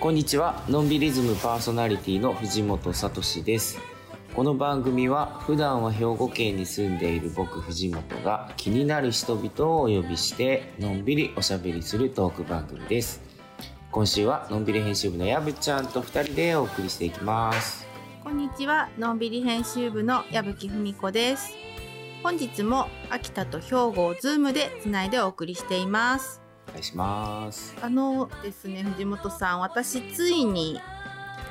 こんにちは。のんびりズムパーソナリティの藤本聡です。この番組は普段は兵庫県に住んでいる僕藤本が気になる人々をお呼びしてのんびりおしゃべりするトーク番組です。今週はのんびり編集部のやぶちゃんと2人でお送りしていきます。こんにちは、のんびり編集部の矢吹文子です。本日も秋田と兵庫をズームでつないでお送りしています。お願いします。あのですね、藤本さん、私ついに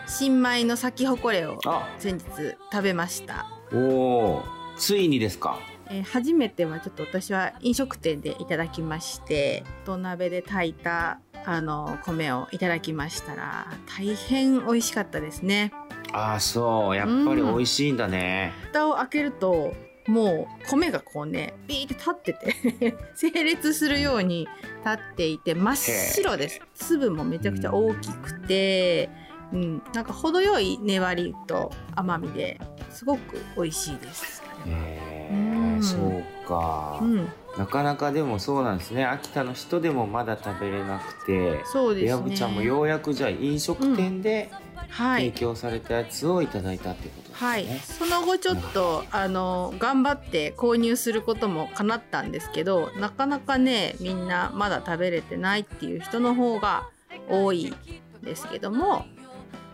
新米の咲き誇れをあ。先日食べました。おおついにですか。えー初めてはちょっと私は飲食店でいただきまして土鍋で炊いたあの米をいただきましたら大変美味しかったですね。ああそうやっぱり美味しいんだね、蓋を開けるともう米がこうねビーって立ってて 整列するように立っていて真っ白です。粒もめちゃくちゃ大きくて、うん、なんか程よい粘りと甘みですごく美味しいです。へうん。えそうか、うん、なかなかでもそうなんですね。秋田の人でもまだ食べれなくて。そうですね。ちゃんもようやくじゃあ飲食店ではい。提供されたやつをいただいたってことですね、はい、その後ちょっとあの頑張って購入することも叶ったんですけどなかなかねみんなまだ食べれてないっていう人の方が多いですけども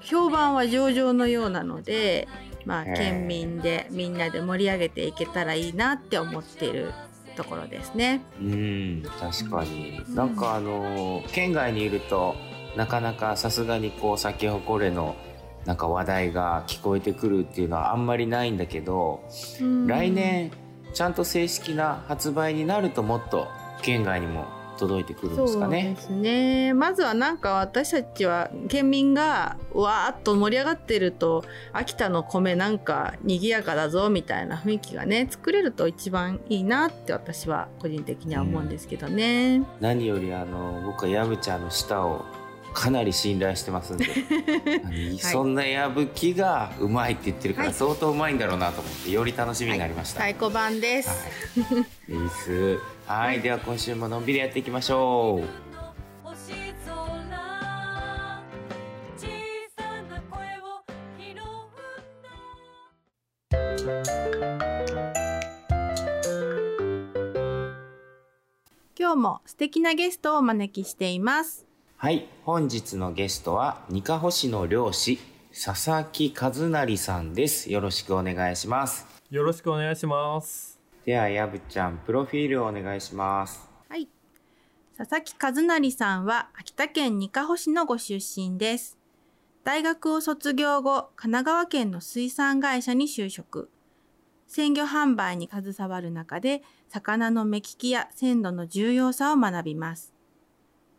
評判は上々のようなので、まあ、県民でみんなで盛り上げていけたらいいなって思っているところですね。うん確かに、うん。なんかあの県外にいるとなかなかさすがにこう咲き誇れのなんか話題が聞こえてくるっていうのはあんまりないんだけど、うん。来年ちゃんと正式な発売になるともっと県外にも届いてくるんですかそうねで。すねまずはなんか私たちは県民がわーっと盛り上がってると秋田の米なんか賑やかだぞみたいな雰囲気がね作れると一番いいなって私は個人的には思うんですけどね。何よりあの僕はやぶちゃんの舌をかなり信頼してますんで そんなやぶきがうまいって言ってるからはい相当うまいんだろうなと思ってより楽しみになりました。太鼓判です。はい、いいっす。はい、では今週ものんびりやっていきましょう。今日も素敵なゲストをお招きしています。はい、本日のゲストはにかほ市の漁師佐々木和成さんです。よろしくお願いします。よろしくお願いします。ではやぶちゃんプロフィールをお願いします。はい。佐々木和成さんは秋田県にかほ市のご出身です。大学を卒業後、神奈川県の水産会社に就職。鮮魚販売に携わる中で、魚の目利きや鮮度の重要さを学びます。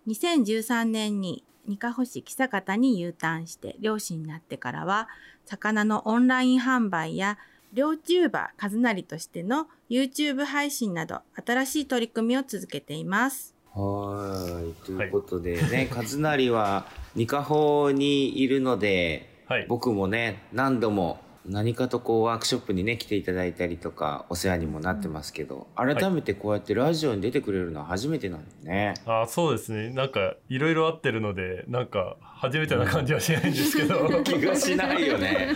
2013年ににかほ市木佐方に U ターンして漁師になってからは、魚のオンライン販売や漁チューバー和成としての YouTube 配信など新しい取り組みを続けています。はい、ということでね、和成はにかほにいるので、はい。僕もね何度も何かとこうワークショップにね来ていただいたりとかお世話にもなってますけど、改めてこうやってラジオに出てくれるのは初めてなんだね。あ、そうですね。なんか、いろいろ合ってるので、なんか、初めてな感じはしないんですけど。気がしないよね。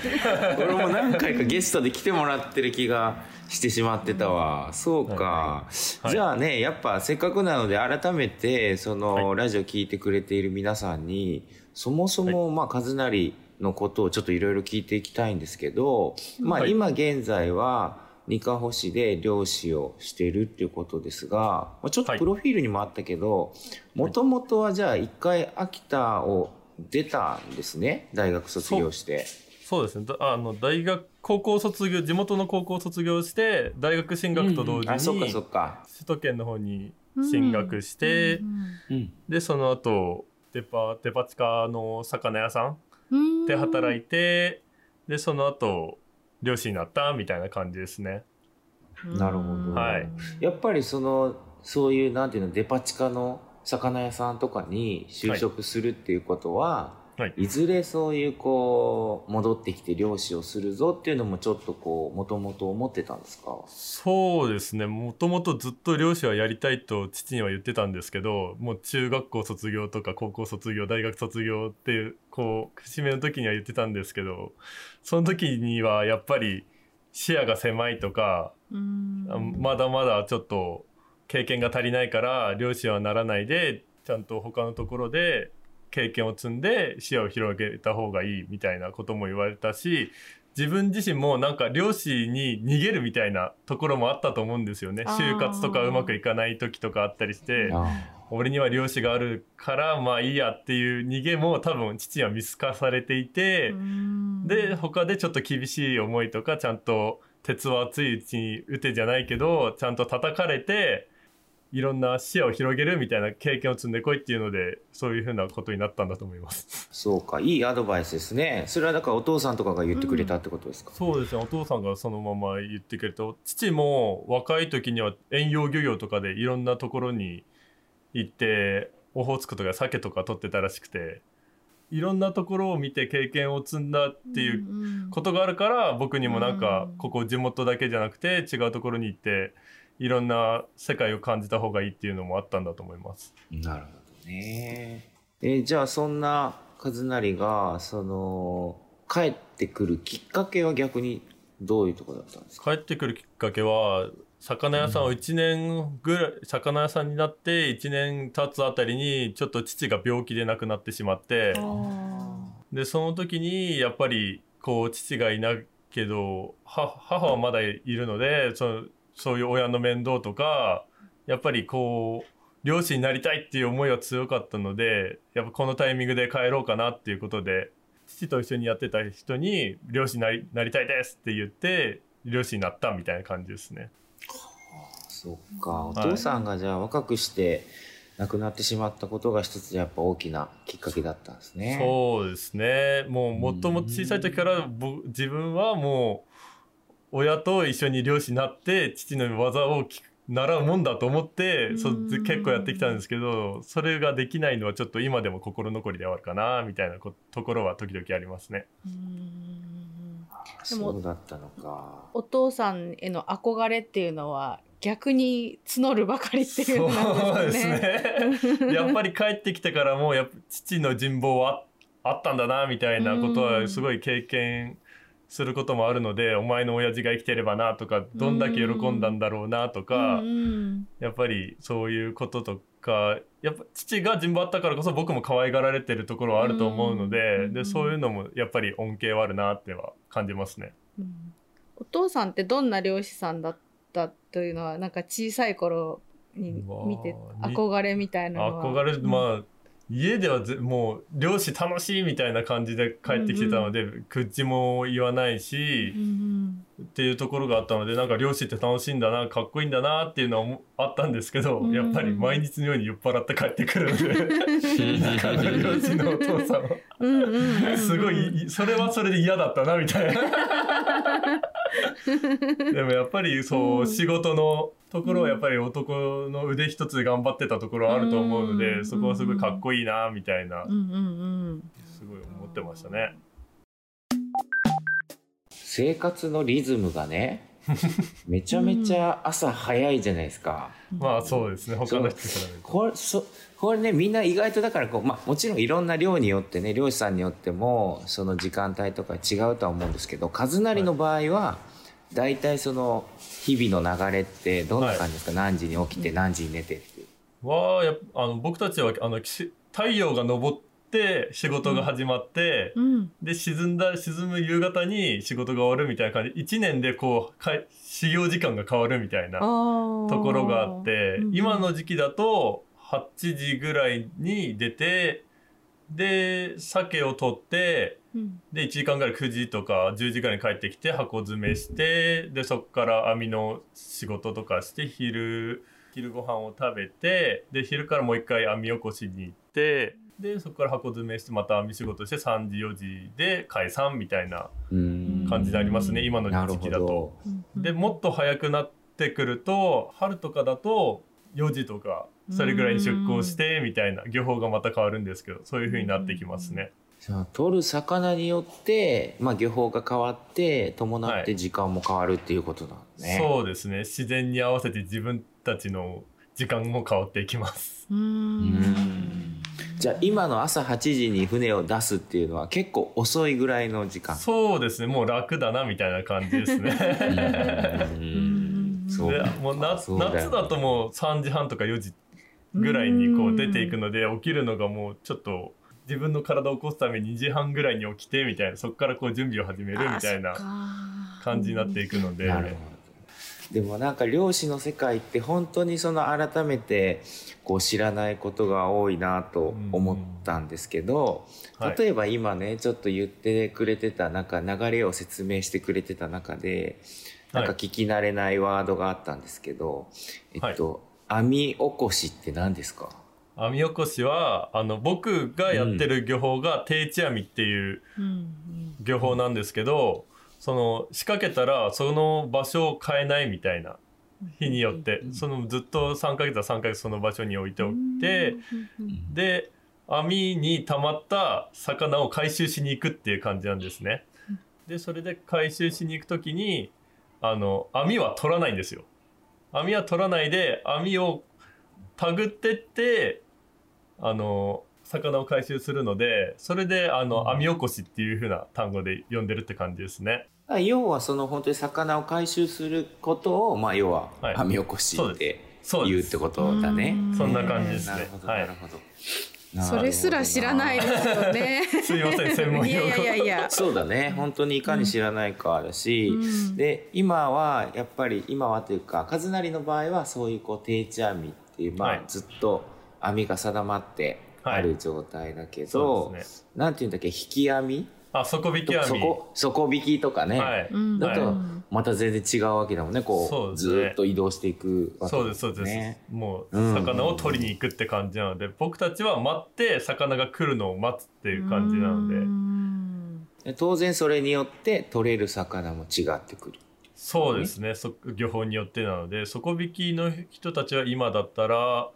俺も何回かゲストで来てもらってる気がしてしまってたわ。そうか。はいじゃあね、やっぱせっかくなので改めて、その、はラジオ聞いてくれている皆さんに、そもそも、まあ、和成のことをちょっといろいろ聞いていきたいんですけど、まあ、はい今現在は、にかほ市で漁師をしているっていうことですが、まあちょっとはいプロフィールにもあったけど、もともとはじゃあ一回秋田を出たんですね？大学卒業して。そうですね。だあの、大学、高校卒業、地元の高校卒業して、大学進学と同時あ、そっかに、そっか。首都圏の方に進学して、うん。で、その後、デパ、デパ地下の魚屋さんで働いいて、で、その後、漁師になったみたいな感じですね。なるほど。はい。やっぱりその、そういう、なんていうの、デパ地下の魚屋さんとかに就職するっていうことは、はい。いずれそういうこう戻ってきて漁師をするぞっていうのもちょっとこうもともと思ってたんですか？そうですね。もともとずっと漁師はやりたいと父には言ってたんですけどもう中学校卒業とか高校卒業大学卒業っていうこう節目の時には言ってたんですけどその時にはやっぱり視野が狭いとかうん。あまだまだちょっと経験が足りないから漁師はならないでちゃんと他のところで経験を積んで視野を広げた方がいいみたいなことも言われたし自分自身もなんか漁師に逃げるみたいなところもあったと思うんですよね。就活とかうまくいかない時とかあったりしてあ俺には漁師があるからまあいいやっていう逃げも多分父は見透かされていて。うん。で他でちょっと厳しい思いとかちゃんと鉄は熱いうちに打てじゃないけどちゃんと叩かれていろんな視野を広げるみたいな経験を積んでこいっていうのでそういうふうなことになったんだと思います。そうかいいアドバイスですね。それはだからお父さんとかが言ってくれたってことですか、そうですねお父さんがそのまま言ってくれた父も若い時には遠洋漁業とかでいろんなところに行ってオホーツクとか鮭とか取ってたらしくていろんなところを見て経験を積んだっていううん。ことがあるから僕にもなんかうん。ここ地元だけじゃなくて違うところに行っていろんな世界を感じた方がいいっていうのもあったんだと思います。なるほどね。えーじゃあそんな和成がその帰ってくるきっかけは逆にどういうところだったんですか？帰ってくるきっかけは魚屋さんを1年ぐらい魚屋さんになって1年経つあたりにちょっと父が病気で亡くなってしまってあでその時にやっぱりこう父がいないけどは母はまだいるのでそそういう親の面倒とかやっぱりこう漁師になりたいっていう思いは強かったのでやっぱこのタイミングで帰ろうかなっていうことで父と一緒にやってた人に漁師になりなりたいですって言って漁師になったみたいな感じですね。そうか。おはい。父さんがじゃあ若くして亡くなってしまったことが一つやっぱ大きなきっかけだったんですね。そうですね。もうもともと小さい時から僕自分はもう親と一緒に漁師になって父の技を習うもんだと思ってそうん結構やってきたんですけどそれができないのはちょっと今でも心残りではあるかなみたいなこところは時々ありますね。そうだったのかお父さんへの憧れっていうのは逆に募るばかりっていうなんですね。すね やっぱり帰ってきてからもやっぱ父の人望はあったんだなみたいなことはすごい経験することもあるので、お前の親父が生きてればなとかどんだけ喜んだんだろうなとか、やっぱりそういうこととかやっぱ父が人望あったからこそ僕も可愛がられてるところはあると思うので,、うんでそういうのもやっぱり恩恵はあるなっては感じますね。うん。お父さんってどんな漁師さんだったというのはなんか小さい頃に見てに憧れみたいなのは。憧れまあ家ではぜもう漁師楽しいみたいな感じで帰ってきてたので、口も言わないしう、んっていうところがあったのでなんか漁師って楽しいんだなかっこいいんだなっていうのは思あったんですけど、うんやっぱり毎日のように酔っ払って帰ってくるので の漁師のお父さんは。うんうん。うんうん。すごいいそれはそれで嫌だったなみたいな。でもやっぱりそう、うん。仕事のところはやっぱり男の腕一つで頑張ってたところはあると思うので、うん。そこはすごいかっこいいなみたいな、うんうんうんすごい思ってましたね。生活のリズムがね めちゃめちゃ朝早いじゃないですか、まあそうですね。他の人からこれそこれねみんな意外とだからこう、まあ、もちろんいろんな漁によってね漁師さんによってもその時間帯とか違うとは思うんですけど和成の場合は大体その日々の流れってどんな感じですか、何時に起きて何時に寝てっていう。わあやあの僕たちはあのき太陽が昇って仕事が始まって、うん。で沈んだ沈む夕方に仕事が終わるみたいな感じ。1年でこうか始業時間が変わるみたいなとところがあって今の時期だと8時ぐらいに出てで鮭を取ってで1時間ぐらい9時とか10時ぐらいに帰ってきて箱詰めしてでそこから網の仕事とかして昼昼ご飯を食べてで昼からもう一回網起こしに行ってでそこから箱詰めしてまた網仕事して3時4時で解散みたいなうん。感じでありますね今の時期だと。ど。でもっと早くなってくると春とかだと4時とかそれぐらいに出港してみたいな漁法がまた変わるんですけどそういう風になってきますね。じゃあ取る魚によって、まあ、漁法が変わって伴って時間も変わるっていうことなんね。そうですね。自然に合わせて自分たちの時間も変わっていきます。うーん。じゃあ今の朝8時に船を出すっていうのは結構遅いぐらいの時間。そうですね。もう楽だなみたいな感じですね。うんそう。でもうなそうだよ夏だともう3時半とか4時ぐらいにこう出ていくので起きるのがもうちょっと自分の体を起こすために2時半ぐらいに起きてみたいなそこからこう準備を始めるみたいな感じになっていくので。なるほど。でもなんか漁師の世界って本当にその改めてこう知らないことが多いなと思ったんですけど、例えば今ねちょっと言ってくれてたなんか流れを説明してくれてた中でなんか聞き慣れないワードがあったんですけど、えっと、網起こしって何ですか？網起こしはあの僕がやってる漁法が定置網っていううん。漁法なんですけどその仕掛けたらその場所を変えないみたいな日によってそのずっと3ヶ月は3ヶ月その場所に置いておいてで網に溜まった魚を回収しに行くっていう感じなんですね。でそれで回収しに行く時にあの網は取らないんですよ。網は取らないで網をたぐってってあの魚を回収するのでそれであの網起こしっていう風な単語で呼んでるって感じですね。あ要はその本当に魚を回収することを、まあ、要ははい網起こしってそうです言うってことだね。うんそんな感じですねなるほど、はいなるほど。それすら知らないですよね。すいません専門いや用語いやいやいや。そうだね本当にいかに知らないかだし、うんで今はやっぱり今はというか和成の場合はそういうこう定置網っていう、まあはいずっと網が定まってある状態だけそど、うですね。なんていうんだっけ引き網あ底引き網。底底引きとかね、はい。うん。だとはいまた全然違うわけだもんね。こうずーっと移動していくわけそうですそうです、ね。もううん魚を取りに行くって感じなので、僕たちは待って魚が来るのを待つっていう感じなので、うん。で当然それによって取れる魚も違ってくる。そうですね。そ漁法によってなので。底引きの人たちは今だったら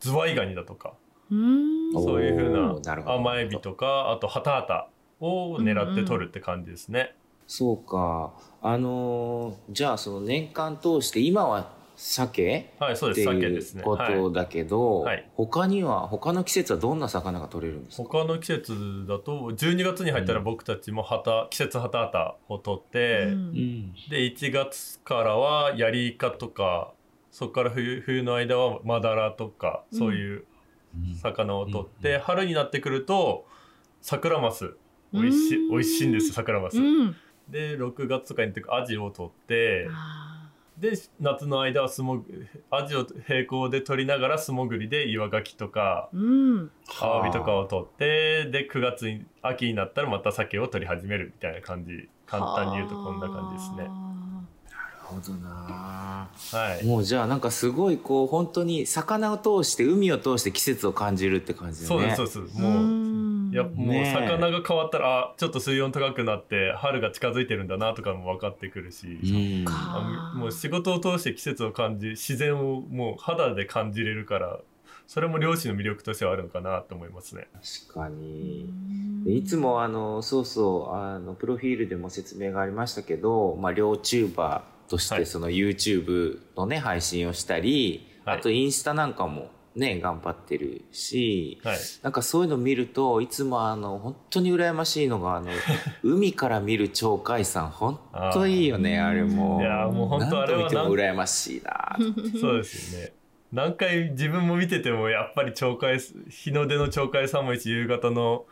ズワイガニだとか。うん。そういうふうなるほどな甘エビとかあとハタハタを狙って取るって感じですね。そうか。あのーじゃあその年間通して今は鮭はいそうです。鮭いうですね。こはいとだけど、はい。他には他の季節はどんな魚が取れるんですか？他の季節だと12月に入ったら僕たちもハタ季節ハタハタを取って、うん。うんで1月からはヤリイカとかそこから冬冬の間はマダラとかうん。そういう魚を取って、春になってくるとサクラマス美味しいうん。美味しいんですサクラマス。うん。で6月とかにアジを取ってあで夏の間は素もアジを並行で取りながら素潜りで岩ガキとかーうん。アワビとかを取ってで9月に秋になったらまた鮭を取り始めるみたいな感じ。簡単に言うとこんな感じですね。なるほどな。はい。もうじゃあなんかすごいこう本当に魚を通して海を通して季節を感じるって感じだね。そうですそうです。もううんいやもう魚が変わったらあちょっと水温高くなって春が近づいてるんだなとかも分かってくるし、うん。もう仕事を通して季節を感じ自然をもう肌で感じれるからそれも漁師の魅力としてはあるのかなと思いますね。確かに。でいつもあのそうそうあのプロフィールでも説明がありましたけど、まあ、両チューバーとしはい。てその YouTube のね配信をしたり、はい。あとインスタなんかもね頑張ってるし、はい、なんかそういうの見るといつもあの本当に羨ましいのがあの 海から見る鳥海山本当いいよねあれも。いやもう本当あれは何度見てもなん羨ましいな。そうですよね。何回自分も見ててもやっぱり鳥海日の出の鳥海山もいいし夕方の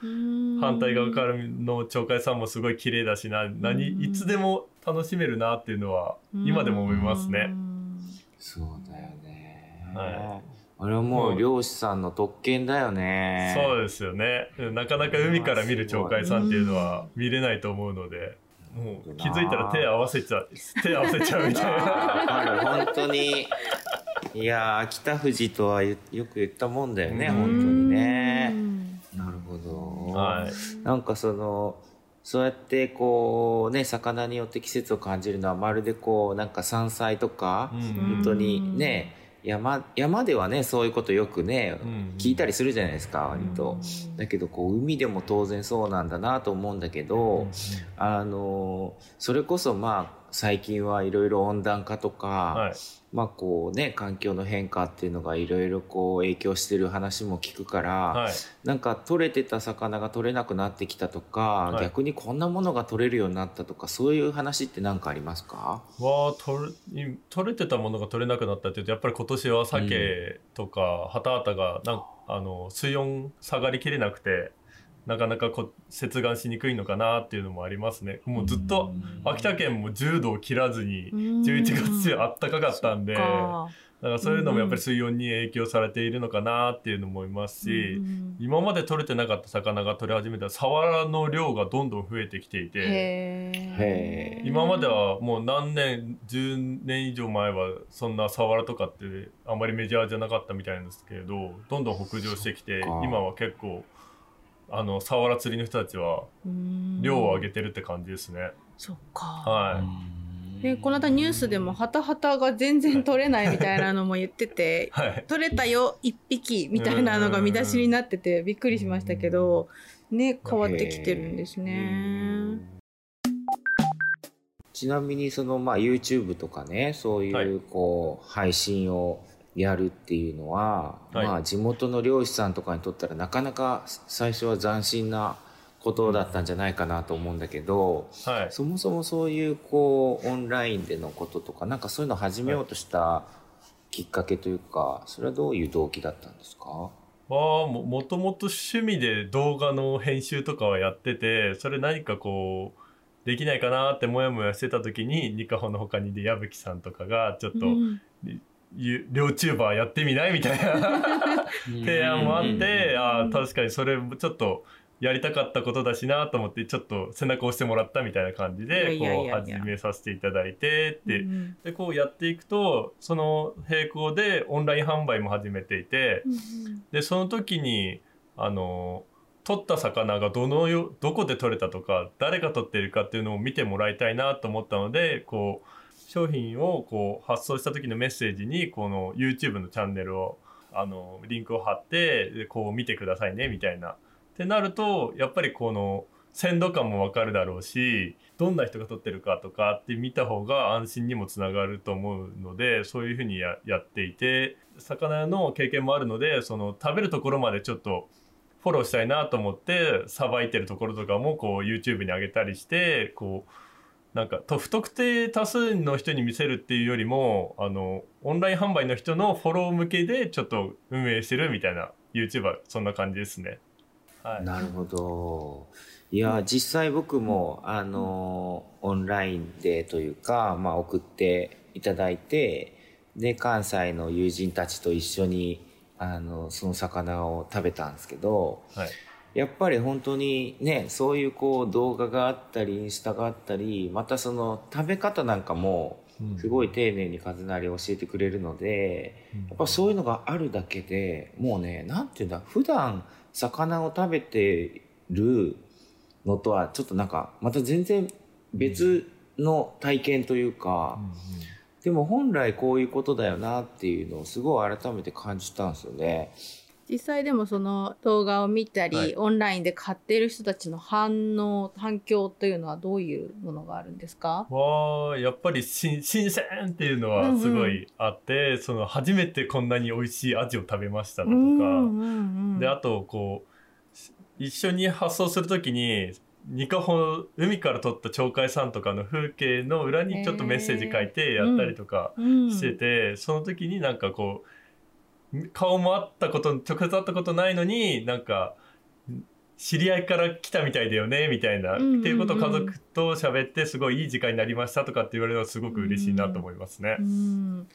反対側からの鳥海山もすごい綺麗だしな。何うん。いつでも楽しめるなっていうのは今でも思いますね。そうだよね、はあれはもう漁師さんの特権だよね。そうですよね。なかなか海から見る鳥海山っていうのは見れないと思うので、もう気づいたら手合わせちゃう、手合わせちゃうみたいな。本当に。いやー秋田富士とはよよく言ったもんだよねうん。本当にね。なるほど、はい。なんかそのそうやってこうね魚によって季節を感じるのはまるでこうなんか山菜とか、うん。本当にね山山ではねそういうことよくね、うん聞いたりするじゃないですか割と、うんだけどこう海でも当然そうなんだなと思うんだけど、あのそれこそまあ最近はいろいろ温暖化とか、はい。まあこうね環境の変化っていうのがいろいろこう影響してる話も聞くから、はい。なんか取れてた魚が取れなくなってきたとか、はい。逆にこんなものが取れるようになったとかそういう話って何かありますか？は取れい取れてたものが取れなくなったっていうとやっぱり今年は鮭とかハタハタがなんあの水温下がりきれなくてなかなかこ接岸しにくいのかなっていうのもありますね。もうずっと秋田県も10度を切らずに11月中あったかかったんでだか。からそういうのもやっぱり水温に影響されているのかなっていうのも思いますし、うん。今まで取れてなかった魚が取れ始めたらサワラの量がどんどん増えてきていて。今まではもう何年10年以上前はそんなサワラとかってあまりメジャーじゃなかったみたいなんですけれどどんどん北上してきて今は結構あのサワラ釣りの人たちはうん。量を上げてるって感じですね。そっか。はい。でこの間ニュースでもハタハタが全然取れないみたいなのも言ってて はい。取れたよ一匹みたいなのが見出しになっててびっくりしましたけどね変わってきてるんですね。ちなみにそのまあ YouTube とかねそういはい。うこう配信をやるっていうのは、はい。まあ地元の漁師さんとかにとったらなかなか最初は斬新なことだったんじゃないかなと思うんだけど、はい。そもそもそういうこうオンラインでのこととかなんかそういうのを始めようとしたきっかけというかそれはどういう動機だったんですか？はももともと趣味で動画の編集とかはやっててそれ何かこうできないかなってモヤモヤしてた時にニカホの他にで矢吹さんとかがちょっと、うん。ゆ両チューバーやってみない？みたいな。提案もあって、ああ確かにそれもちょっとやりたかったことだしなと思ってちょっと背中を押してもらったみたいな感じでこう始めさせていただいてって、うん。でこうやっていくとその並行でオンライン販売も始めていてでその時にあの取った魚がどのよどこで取れたとか誰が取っているかっていうのを見てもらいたいなと思ったのでこう商品をこう発送した時のメッセージにこの YouTube のチャンネルをあのリンクを貼ってこう見てくださいねみたいな。ってなるとやっぱりこの鮮度感もわかるだろうしどんな人が撮ってるかとかって見た方が安心にもつながると思うのでそういうふうにややっていて魚屋の経験もあるのでその食べるところまでちょっとフォローしたいなと思ってさばいてるところとかもこう YouTube に上げたりしてこうなんかと不特定多数の人に見せるっていうよりもあのオンライン販売の人のフォロー向けでちょっと運営してるみたいな YouTuber そんな感じですね。はい、なるほど。いや、実際僕も、あの、オンラインでというか、まあ送っていただいて、で、関西の友人たちと一緒に、あの、その魚を食べたんですけど、はいやっぱり本当にね、そういうこう動画があったり、インスタがあったり、またその食べ方なんかも、すごい丁寧にカズナリ教えてくれるので、やっぱそういうのがあるだけでもうねなんていうんだ普段魚を食べてるのとはちょっとなんかまた全然別の体験というか、でも本来こういうことだよなっていうのをすごい改めて感じたんですよね。実際でもその動画を見たり、はい。オンラインで買っている人たちの反応反響というのはどういうものがあるんですか？わあやっぱり新新鮮っていうのはすごいあって、その初めてこんなに美味しいアジを食べましただとか、うんうんうんであとこう一緒に発送するときにニカホ海から撮った鳥海山とかの風景の裏にちょっとメッセージ書いてやったりとかうんしてて、その時になんかこう顔もあったこと直接会ったことないのになんか知り合いから来たみたいだよねみたいな、っていうことを家族と喋ってすごいいい時間になりましたとかって言われるのはすごく嬉しいなと思いますね。うん。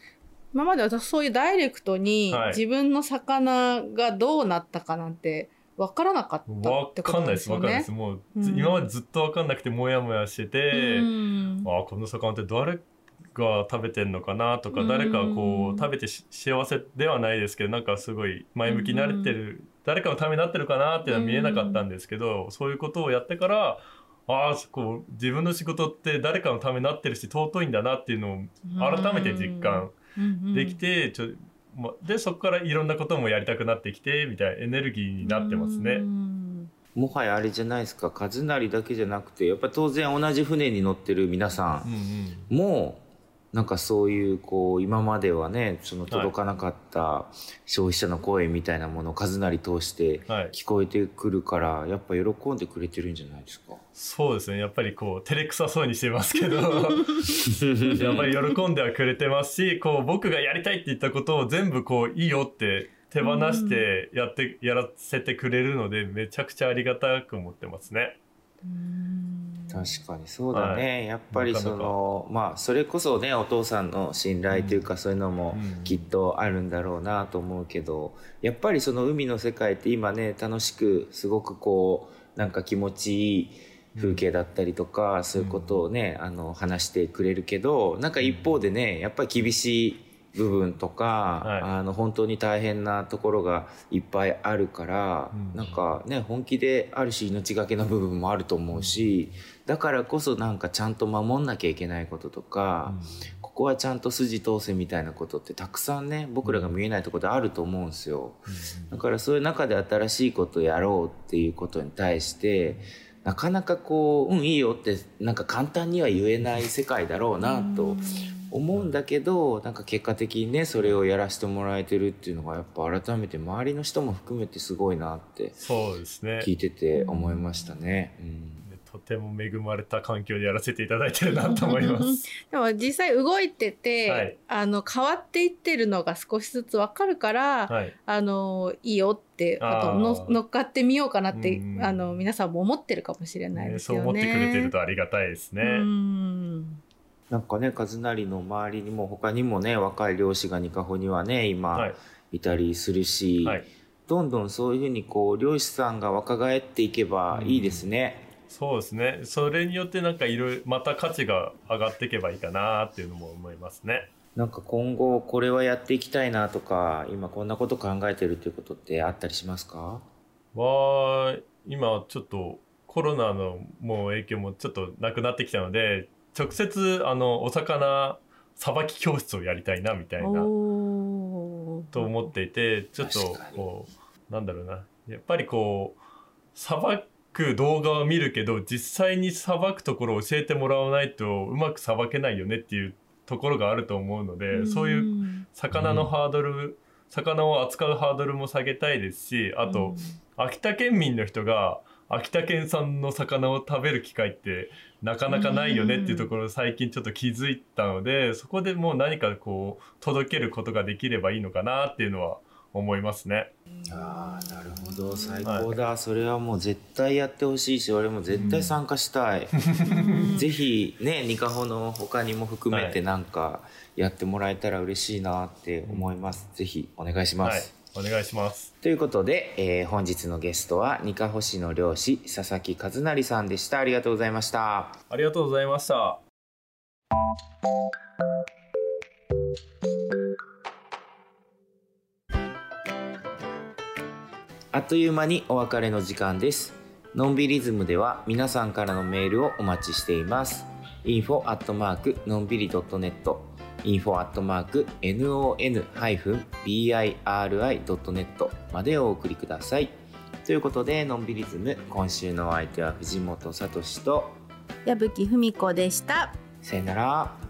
今まで私そういうダイレクトにはい。自分の魚がどうなったかなんて分からなかったわってことかんないですすでよねわかんないです。もう、今までずっとわかんなくてモヤモヤしてて、うん。あこの魚って誰が食べてんのかなとか、うん。誰かこう食べてし幸せではないですけどなんかすごい前向きになれてる、誰かのためになってるかなっていうのは見えなかったんですけど、そういうことをやってからああこう自分の仕事って誰かのためになってるし尊いんだなっていうのを改めて実感できて、ちょまでそこからいろんなこともやりたくなってきてみたいなエネルギーになってますうね。ん。もはやあれじゃないですか。和成だけじゃなくてやっぱ当然同じ船に乗ってる皆さうんん。もなんかそういうこう今まではねその届かなかった消費者の声みたいなものを和成通して聞こえてくるからやっぱ喜んでくれてるんじゃないですか？そうですね。やっぱりこう照れくさそうにしてますけど。やっぱり喜んではくれてますしこう僕がやりたいって言ったことを全部こういいよって手放してやってやらせてくれるのでめちゃくちゃありがたく思ってますね。確かにそうだね、はい。やっぱりそのまあそれこそねお父さんの信頼というか、そういうのもうん。きっとあるんだろうなと思うけどやっぱりその海の世界って今ね楽しくすごくこうなんか気持ちいい風景だったりとか、そういうことをねあの話してくれるけどなんか一方でねやっぱり厳しい部分とか、はい。あの本当に大変なところがいっぱいあるから、うん。なんかね本気である種命がけの部分もあると思うし、だからこそなんかちゃんと守んなきゃいけないこととか、ここはちゃんと筋通せみたいなことってたくさんね僕らが見えないところであると思うんですよ。だからそういう中で新しいことをやろうっていうことに対してなかなかこう「うんいいよ」ってなんか簡単には言えない世界だろうなと思うんだけどなんか結果的にねそれをやらせてもらえてるっていうのがやっぱ改めて周りの人も含めてすごいなってそうですね聞いてて思いましたね。うんとても恵まれた環境でやらせていただいてるなと思います。でも実際動いてて、はいあの変わっていってるのが少しずつわかるから、はい、あのいいよってあと乗っかってみようかなって、うんあの皆さんも思ってるかもしれないねですよね。そう思ってくれてるとありがたいですね。うんなんかね和成の周りにも他にもね若い漁師がニカホにはね今、はいいたりするし、はい、どんどんそういうふうにこう漁師さんが若返っていけばいいですね。そうですね。それによってなんかいろいろまた価値が上がっていけばいいかなっていうのも思いますね。なんか今後これはやっていきたいなとか今こんなこと考えてるっていうことってあったりしますか？は今ちょっとコロナのもう影響もちょっとなくなってきたので直接あのお魚さばき教室をやりたいなみたいなと思っていてちょっとこうなんだろうな。やっぱりこうさばく動画を見るけど実際にさばくところを教えてもらわないとうまくさばけないよねっていうところがあると思うので、そういううん。魚のハードル、魚を扱うハードルも下げたいですしあと、秋田県民の人が秋田県産の魚を食べる機会ってなかなかないよねっていうところを最近ちょっと気づいたので、そこでもう何かこう届けることができればいいのかなっていうのは思いますね。ああなるほど。最高だ、それはもう絶対やってほしいし俺も絶対参加したい、ぜひねニカホの他にも含めてはい。なんかやってもらえたら嬉しいなって思います、ぜひお願いします、はい、お願いします。ということで、えー本日のゲストはニカホ市の漁師佐々木和成さんでしたありがとうございましたありがとうございました。あっという間にお別れの時間です。のんびりズムでは皆さんからのメールをお待ちしています。info のんびり .net info アットマーク non-biri.net までお送りください。ということで、のんびりズム、今週のお相手は藤本聡と、矢吹文子でした。さよなら。